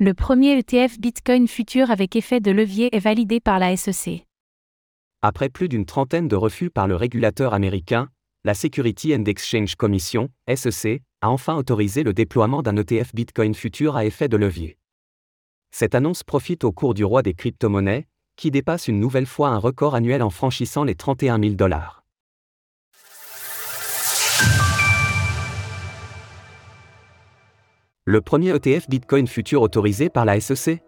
Le premier ETF Bitcoin futur avec effet de levier est validé par la SEC. Après plus d'une trentaine de refus par le régulateur américain, la Security and Exchange Commission, SEC, a enfin autorisé le déploiement d'un ETF Bitcoin futur à effet de levier. Cette annonce profite au cours du roi des crypto-monnaies, qui dépasse une nouvelle fois un record annuel en franchissant les 31 000 dollars. Le premier ETF Bitcoin futur autorisé par la SEC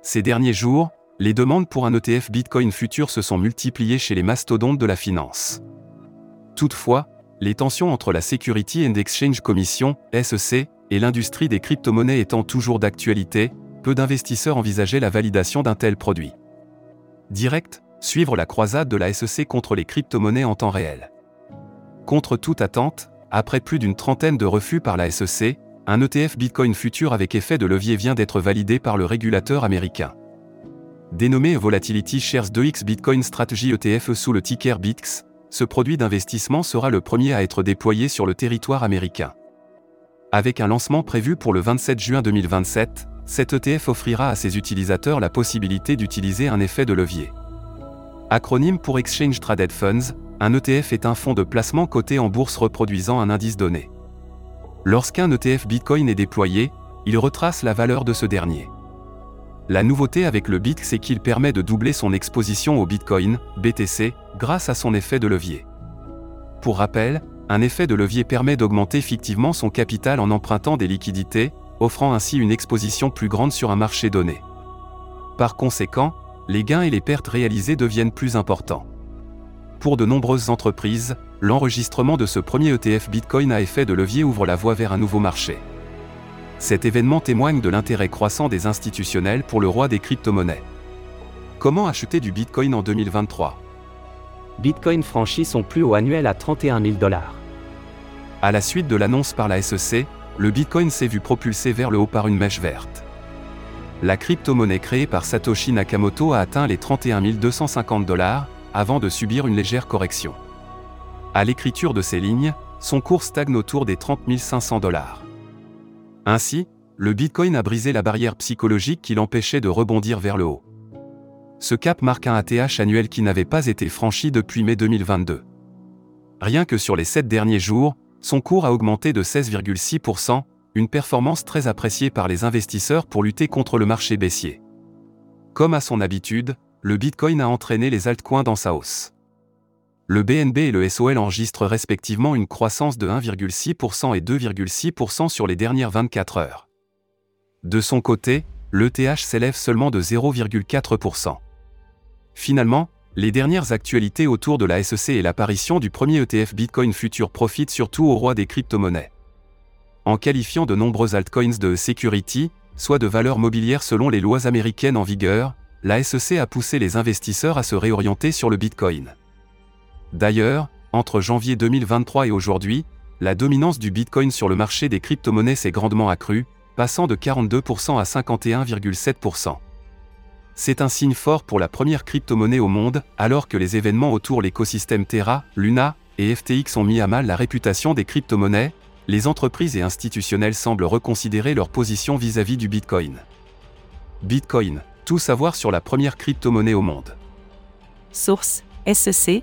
Ces derniers jours, les demandes pour un ETF Bitcoin futur se sont multipliées chez les mastodontes de la finance. Toutefois, les tensions entre la Security and Exchange Commission, SEC, et l'industrie des crypto-monnaies étant toujours d'actualité, peu d'investisseurs envisageaient la validation d'un tel produit. Direct, suivre la croisade de la SEC contre les crypto-monnaies en temps réel. Contre toute attente, après plus d'une trentaine de refus par la SEC, un ETF Bitcoin futur avec effet de levier vient d'être validé par le régulateur américain. Dénommé Volatility Shares 2X Bitcoin Strategy ETF sous le ticker BITX, ce produit d'investissement sera le premier à être déployé sur le territoire américain. Avec un lancement prévu pour le 27 juin 2027, cet ETF offrira à ses utilisateurs la possibilité d'utiliser un effet de levier. Acronyme pour Exchange Traded Funds, un ETF est un fonds de placement coté en bourse reproduisant un indice donné. Lorsqu'un ETF Bitcoin est déployé, il retrace la valeur de ce dernier. La nouveauté avec le BIT, c'est qu'il permet de doubler son exposition au Bitcoin, BTC, grâce à son effet de levier. Pour rappel, un effet de levier permet d'augmenter fictivement son capital en empruntant des liquidités, offrant ainsi une exposition plus grande sur un marché donné. Par conséquent, les gains et les pertes réalisées deviennent plus importants. Pour de nombreuses entreprises, l'enregistrement de ce premier ETF Bitcoin à effet de levier ouvre la voie vers un nouveau marché. Cet événement témoigne de l'intérêt croissant des institutionnels pour le roi des crypto-monnaies. Comment acheter du Bitcoin en 2023 Bitcoin franchit son plus haut annuel à 31 000 dollars. À la suite de l'annonce par la SEC, le Bitcoin s'est vu propulsé vers le haut par une mèche verte. La crypto-monnaie créée par Satoshi Nakamoto a atteint les 31 250 dollars, avant de subir une légère correction. À l'écriture de ces lignes, son cours stagne autour des 30 500 dollars. Ainsi, le Bitcoin a brisé la barrière psychologique qui l'empêchait de rebondir vers le haut. Ce cap marque un ATH annuel qui n'avait pas été franchi depuis mai 2022. Rien que sur les 7 derniers jours, son cours a augmenté de 16,6%, une performance très appréciée par les investisseurs pour lutter contre le marché baissier. Comme à son habitude, le Bitcoin a entraîné les altcoins dans sa hausse. Le BNB et le SOL enregistrent respectivement une croissance de 1,6% et 2,6% sur les dernières 24 heures. De son côté, l'ETH s'élève seulement de 0,4%. Finalement, les dernières actualités autour de la SEC et l'apparition du premier ETF Bitcoin Future profitent surtout au roi des crypto-monnaies. En qualifiant de nombreux altcoins de security, soit de valeurs mobilières selon les lois américaines en vigueur, la SEC a poussé les investisseurs à se réorienter sur le Bitcoin. D'ailleurs, entre janvier 2023 et aujourd'hui, la dominance du Bitcoin sur le marché des crypto-monnaies s'est grandement accrue, passant de 42% à 51,7%. C'est un signe fort pour la première crypto-monnaie au monde, alors que les événements autour l'écosystème Terra, Luna et FTX ont mis à mal la réputation des crypto-monnaies, les entreprises et institutionnels semblent reconsidérer leur position vis-à-vis du Bitcoin. Bitcoin, tout savoir sur la première crypto-monnaie au monde. Source SEC